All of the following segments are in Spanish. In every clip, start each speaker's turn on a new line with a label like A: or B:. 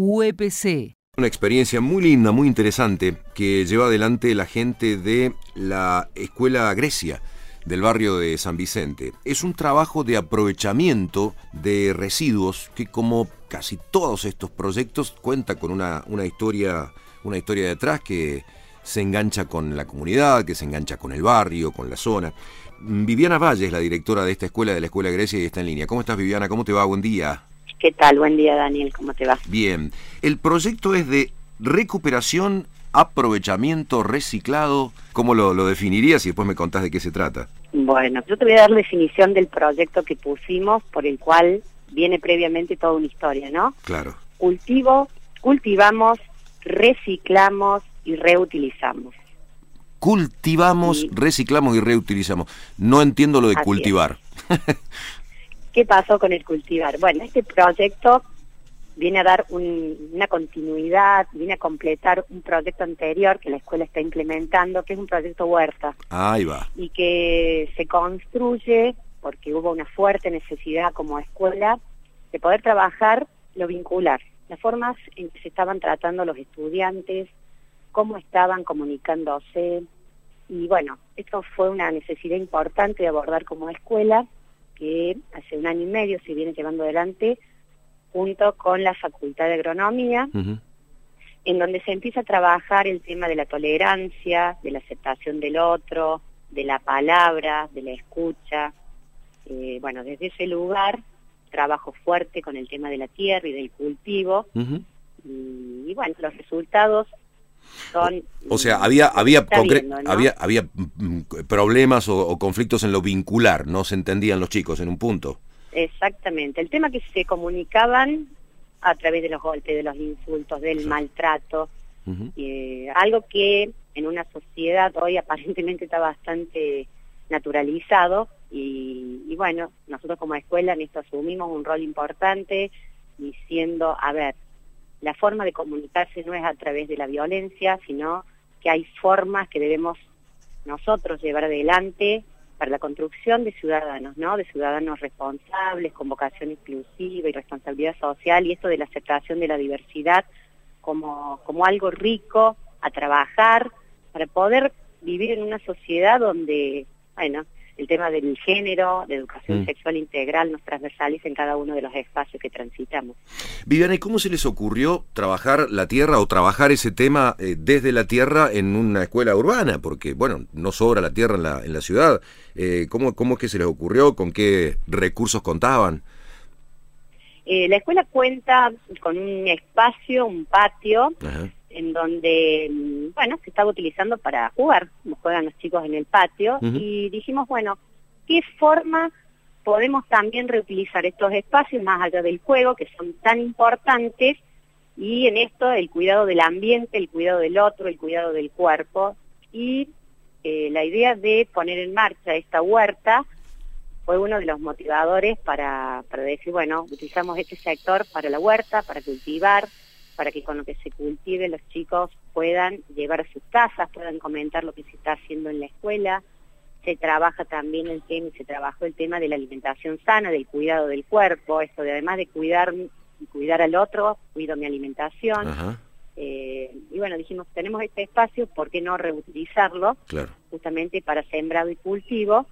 A: UEPC.
B: Una experiencia muy linda, muy interesante, que lleva adelante la gente de la Escuela Grecia del barrio de San Vicente. Es un trabajo de aprovechamiento de residuos que como casi todos estos proyectos cuenta con una, una historia, una historia detrás que se engancha con la comunidad, que se engancha con el barrio, con la zona. Viviana Valle es la directora de esta escuela, de la Escuela Grecia, y está en línea. ¿Cómo estás, Viviana? ¿Cómo te va? Buen día.
C: ¿Qué tal? Buen día, Daniel. ¿Cómo te va?
B: Bien. El proyecto es de recuperación, aprovechamiento, reciclado. ¿Cómo lo, lo definirías y después me contás de qué se trata?
C: Bueno, yo te voy a dar la definición del proyecto que pusimos, por el cual viene previamente toda una historia, ¿no?
B: Claro.
C: Cultivo, cultivamos, reciclamos y reutilizamos.
B: Cultivamos, reciclamos y reutilizamos. No entiendo lo de
C: Así
B: cultivar.
C: ¿Qué pasó con el cultivar? Bueno, este proyecto viene a dar un- una continuidad, viene a completar un proyecto anterior que la escuela está implementando, que es un proyecto huerta.
B: Ahí va.
C: y que se construye porque hubo una fuerte necesidad como escuela de poder trabajar lo vincular, las formas en que se estaban tratando los estudiantes, cómo estaban comunicándose y bueno, esto fue una necesidad importante de abordar como escuela que hace un año y medio se viene llevando adelante junto con la Facultad de Agronomía en donde se empieza a trabajar el tema de la tolerancia, de la aceptación del otro, de la palabra, de la escucha. Eh, bueno, desde ese lugar trabajo fuerte con el tema de la tierra y del cultivo. Y, y bueno, los resultados son...
B: O sea, había había había había mm, problemas o, o conflictos en lo vincular, no se entendían los chicos en un punto.
C: Exactamente. El tema que se comunicaban a través de los golpes, de los insultos, del maltrato, eh, algo que en una sociedad hoy aparentemente está bastante naturalizado y, y bueno, nosotros como escuela en esto asumimos un rol importante diciendo, a ver, la forma de comunicarse no es a través de la violencia, sino que hay formas que debemos nosotros llevar adelante para la construcción de ciudadanos, ¿no? De ciudadanos responsables, con vocación inclusiva y responsabilidad social, y esto de la aceptación de la diversidad como, como algo rico a trabajar para poder vivir en una sociedad donde, bueno, el tema del género, de educación
B: Mm.
C: sexual integral nos transversaliza en cada uno de los espacios que transitamos.
B: Viviana, ¿y cómo se les ocurrió trabajar la tierra o trabajar ese tema eh, desde la tierra en una escuela urbana? Porque, bueno, no sobra la tierra en la, en la ciudad. Eh, ¿cómo, ¿Cómo es que se les ocurrió? ¿Con qué recursos contaban?
C: Eh, la escuela cuenta con un espacio, un patio,
B: Ajá.
C: En donde, mm, bueno, se estaba utilizando para jugar, como juegan los chicos en el patio, y dijimos, bueno, ¿qué forma podemos también reutilizar estos espacios más allá del juego, que son tan importantes, y en esto el cuidado del ambiente, el cuidado del otro, el cuidado del cuerpo, y eh, la idea de poner en marcha esta huerta fue uno de los motivadores para, para decir, bueno, utilizamos este sector para la huerta, para cultivar, para que con lo que se cultive los chicos puedan llevar a sus casas, puedan comentar lo que se está haciendo en la escuela. Se trabaja también el tema, se trabajó el tema de la alimentación sana, del cuidado del cuerpo, esto de además de cuidar cuidar al otro, cuido mi alimentación.
B: Ajá,
C: Eh, y bueno, dijimos, tenemos este espacio, ¿por qué no reutilizarlo?
B: claro.
C: justamente para sembrado y cultivo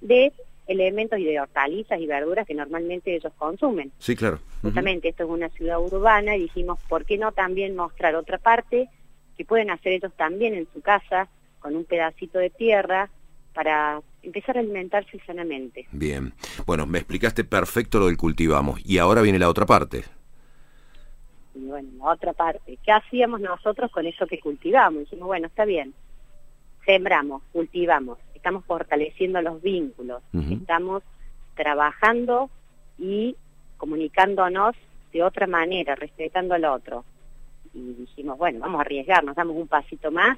C: de elementos y de hortalizas y verduras que normalmente ellos consumen.
B: Sí, claro. Ujú.
C: Justamente esto es una ciudad urbana y dijimos, ¿por qué no también mostrar otra parte que pueden hacer ellos también en su casa con un pedacito de tierra para empezar a alimentarse sanamente?
B: Bien. Bueno, me explicaste perfecto lo del cultivamos. Y ahora viene la otra parte.
C: Y bueno, la otra parte, ¿qué hacíamos nosotros con eso que cultivamos? Dijimos, bueno, está bien, sembramos, cultivamos, estamos fortaleciendo los vínculos, estamos trabajando y comunicándonos de otra manera, respetando al otro. Y dijimos, bueno, vamos a arriesgarnos, damos un pasito más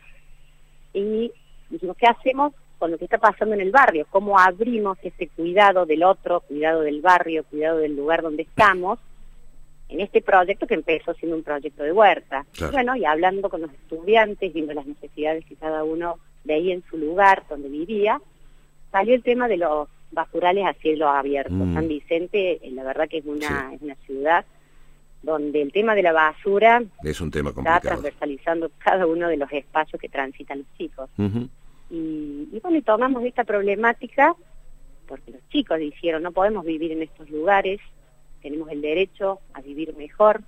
C: y dijimos, ¿qué hacemos con lo que está pasando en el barrio? ¿Cómo abrimos ese cuidado del otro, cuidado del barrio, cuidado del lugar donde estamos? En este proyecto que empezó siendo un proyecto de huerta.
B: Claro.
C: Bueno, y hablando con los estudiantes, viendo las necesidades que cada uno veía en su lugar donde vivía, salió el tema de los basurales a cielo abierto.
B: Mm.
C: San Vicente, eh, la verdad que es una, es una ciudad donde el tema de la basura
B: es un tema complicado.
C: está transversalizando cada uno de los espacios que transitan los chicos. y, y, bueno, y tomamos esta problemática porque los chicos dijeron, no podemos vivir en estos lugares, tenemos el derecho a vivir mejor,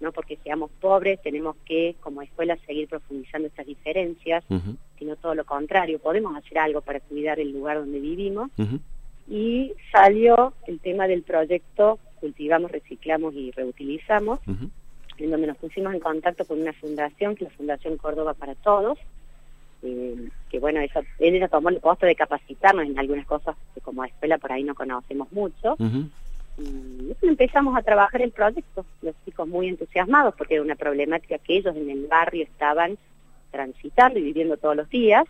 C: no porque seamos pobres, tenemos que como escuela seguir profundizando estas diferencias, sino todo lo contrario, podemos hacer algo para cuidar el lugar donde vivimos. Y salió el tema del proyecto Cultivamos, Reciclamos y Reutilizamos, en donde nos pusimos en contacto con una fundación, que es la Fundación Córdoba para Todos, eh, que bueno, eso, ella tomó el costo de capacitarnos en algunas cosas que como escuela por ahí no conocemos mucho y empezamos a trabajar el proyecto, los chicos muy entusiasmados porque era una problemática que ellos en el barrio estaban transitando y viviendo todos los días,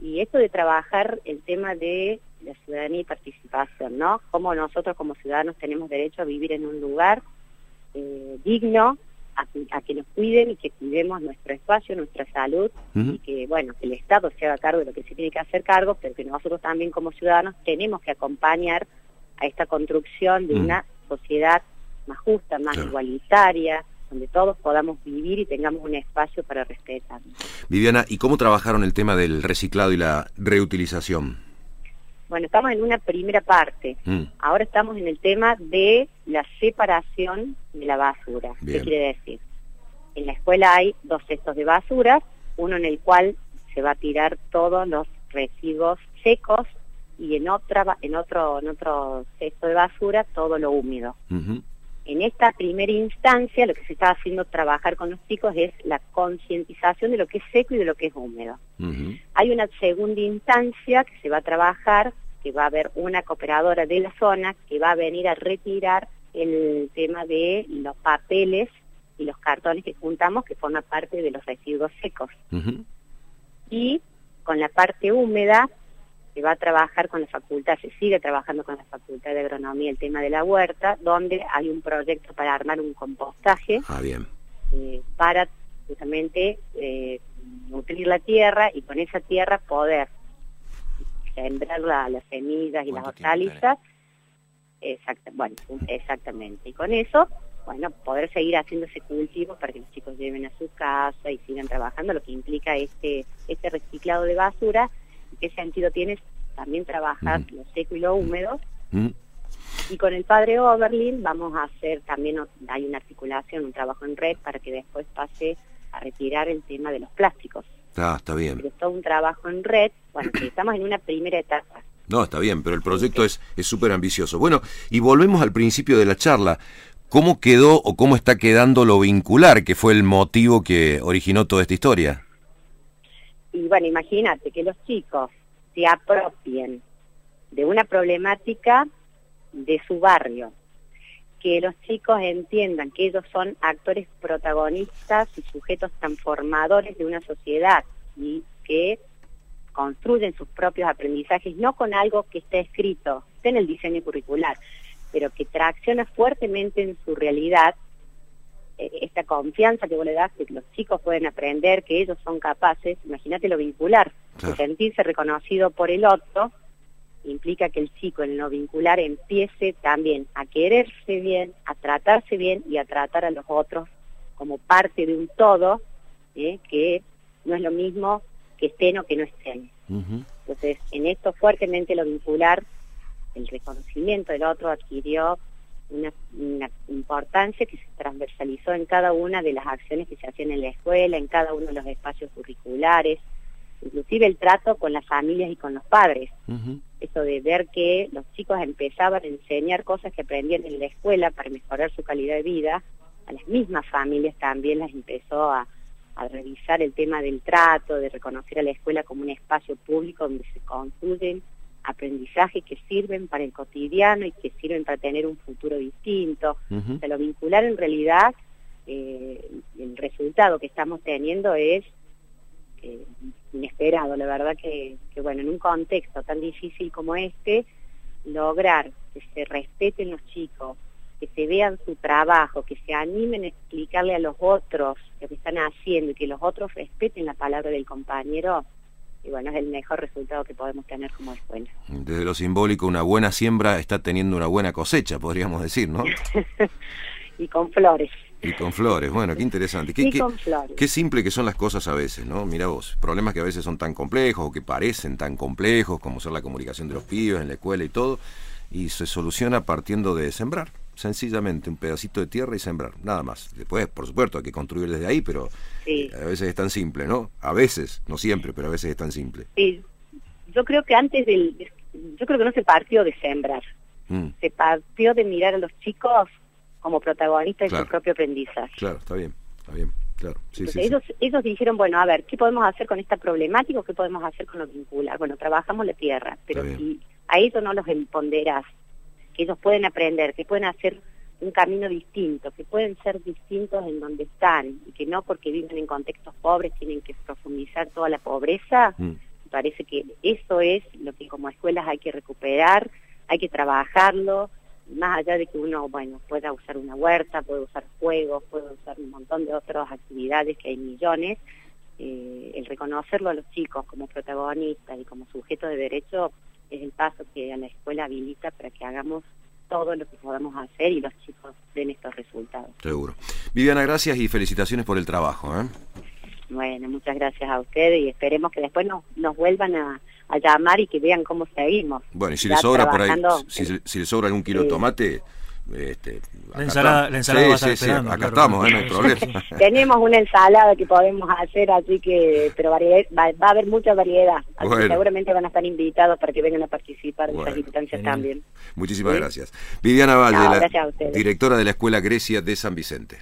C: y esto de trabajar el tema de la ciudadanía y participación, ¿no? Cómo nosotros como ciudadanos tenemos derecho a vivir en un lugar eh, digno, a, que nos cuiden y que cuidemos nuestro espacio, nuestra salud, y que, bueno, que el Estado se haga cargo de lo que se tiene que hacer cargo, pero que nosotros también como ciudadanos tenemos que acompañar a esta construcción de mm. una sociedad más justa, más igualitaria, donde todos podamos vivir y tengamos un espacio para respetar.
B: Viviana, ¿y cómo trabajaron el tema del reciclado y la reutilización?
C: Bueno, estamos en una primera parte. Mm. Ahora estamos en el tema de la separación de la basura. ¿Qué quiere decir? En la escuela hay dos cestos de basura, uno en el cual se va a tirar todos los residuos secos y en otra en otro en otro cesto de basura todo lo húmedo. En esta primera instancia lo que se está haciendo trabajar con los chicos es la concientización de lo que es seco y de lo que es húmedo. Hay una segunda instancia que se va a trabajar, que va a haber una cooperadora de la zona que va a venir a retirar el tema de los papeles y los cartones que juntamos que forman parte de los residuos secos. Y con la parte húmeda se va a trabajar con la facultad, se sigue trabajando con la facultad de agronomía el tema de la huerta, donde hay un proyecto para armar un compostaje
B: ah, bien.
C: Eh, para justamente eh, nutrir la tierra y con esa tierra poder sembrar las semillas y las hortalizas. bueno, exactamente. Y con eso, bueno, poder seguir haciendo ese cultivo para que los chicos lleven a su casa y sigan trabajando, lo que implica este, este reciclado de basura qué sentido tiene también trabajar lo seco y lo húmedo. Y con el padre Oberlin vamos a hacer también, hay una articulación, un trabajo en red para que después pase a retirar el tema de los plásticos.
B: Ah, está bien.
C: Pero es todo un trabajo en red, bueno, estamos en una primera etapa.
B: No, está bien, pero el proyecto es súper ambicioso. Bueno, y volvemos al principio de la charla. ¿Cómo quedó o cómo está quedando lo vincular, que fue el motivo que originó toda esta historia?
C: Y bueno, imagínate que los chicos se apropien de una problemática de su barrio, que los chicos entiendan que ellos son actores protagonistas y sujetos transformadores de una sociedad y que construyen sus propios aprendizajes, no con algo que esté escrito, en el diseño curricular, pero que tracciona fuertemente en su realidad esta confianza que vos le das que los chicos pueden aprender, que ellos son capaces, imagínate lo vincular, sentirse reconocido por el otro, implica que el chico en lo vincular empiece también a quererse bien, a tratarse bien y a tratar a los otros como parte de un todo, ¿eh? que no es lo mismo que estén o que no estén. Entonces, en esto fuertemente lo vincular, el reconocimiento del otro adquirió una, importancia que se transversalizó en cada una de las acciones que se hacían en la escuela, en cada uno de los espacios curriculares, inclusive el trato con las familias y con los padres. Eso de ver que los chicos empezaban a enseñar cosas que aprendían en la escuela para mejorar su calidad de vida, a las mismas familias también las empezó a, a revisar el tema del trato, de reconocer a la escuela como un espacio público donde se construyen aprendizaje que sirven para el cotidiano y que sirven para tener un futuro distinto. Se lo vincular en realidad, eh, el resultado que estamos teniendo es eh, inesperado. La verdad que, que, bueno, en un contexto tan difícil como este, lograr que se respeten los chicos, que se vean su trabajo, que se animen a explicarle a los otros lo que están haciendo y que los otros respeten la palabra del compañero, y bueno, es el mejor resultado que podemos tener como escuela.
B: Desde lo simbólico, una buena siembra está teniendo una buena cosecha, podríamos decir, ¿no?
C: y con flores.
B: Y con flores, bueno, qué interesante. Qué,
C: y
B: qué,
C: con flores.
B: qué simple que son las cosas a veces, ¿no? Mira vos, problemas que a veces son tan complejos o que parecen tan complejos como ser la comunicación de los pibes en la escuela y todo, y se soluciona partiendo de sembrar, sencillamente un pedacito de tierra y sembrar, nada más. Después, por supuesto, hay que construir desde ahí, pero
C: Sí.
B: a veces es tan simple, ¿no? A veces, no siempre, pero a veces es tan simple.
C: Sí, yo creo que antes del, yo creo que no se partió de sembrar,
B: Mm,
C: se partió de mirar a los chicos como protagonistas de
B: Claro.
C: su propio aprendizaje.
B: claro, está bien, está bien, claro. Sí,
C: Entonces,
B: sí.
C: ellos, ellos dijeron, bueno, a ver, ¿qué podemos hacer con esta problemática? o ¿Qué podemos hacer con lo vincular? Bueno, trabajamos la tierra, pero si a ellos no los empoderas, que ellos pueden aprender, que pueden hacer un camino distinto, que pueden ser distintos en donde están, y que no porque viven en contextos pobres tienen que profundizar toda la pobreza,
B: Mm.
C: parece que eso es lo que como escuelas hay que recuperar, hay que trabajarlo, más allá de que uno, bueno, pueda usar una huerta, puede usar juegos, puede usar un montón de otras actividades que hay millones, eh, el reconocerlo a los chicos como protagonistas y como sujetos de derecho es el paso que a la escuela habilita para que hagamos todo lo que podamos hacer y los chicos den estos resultados.
B: Seguro. Viviana, gracias y felicitaciones por el trabajo. ¿eh?
C: Bueno, muchas gracias a ustedes y esperemos que después nos, nos vuelvan a, a llamar y que vean cómo seguimos.
B: Bueno, y si
C: Ya
B: le sobra por ahí, si,
C: en-
B: si le sobra algún kilo de tomate, este,
A: La ensalada- la ensalada
B: Sí,
A: va a estar
B: sí, sí,
A: esperando,
B: acá
A: claro.
B: estamos, ¿eh? no hay problema.
C: Tenemos una ensalada que podemos hacer, así que, pero variedad- va, va a haber mucha variedad. Así que seguramente van a estar invitados para que vengan a participar de
B: Bueno,
C: esas instancias también.
B: Muchísimas
C: Sí.
B: gracias. Viviana Valle,
C: No,
B: la
C: gracias a ustedes.
B: directora de la Escuela Grecia de San Vicente.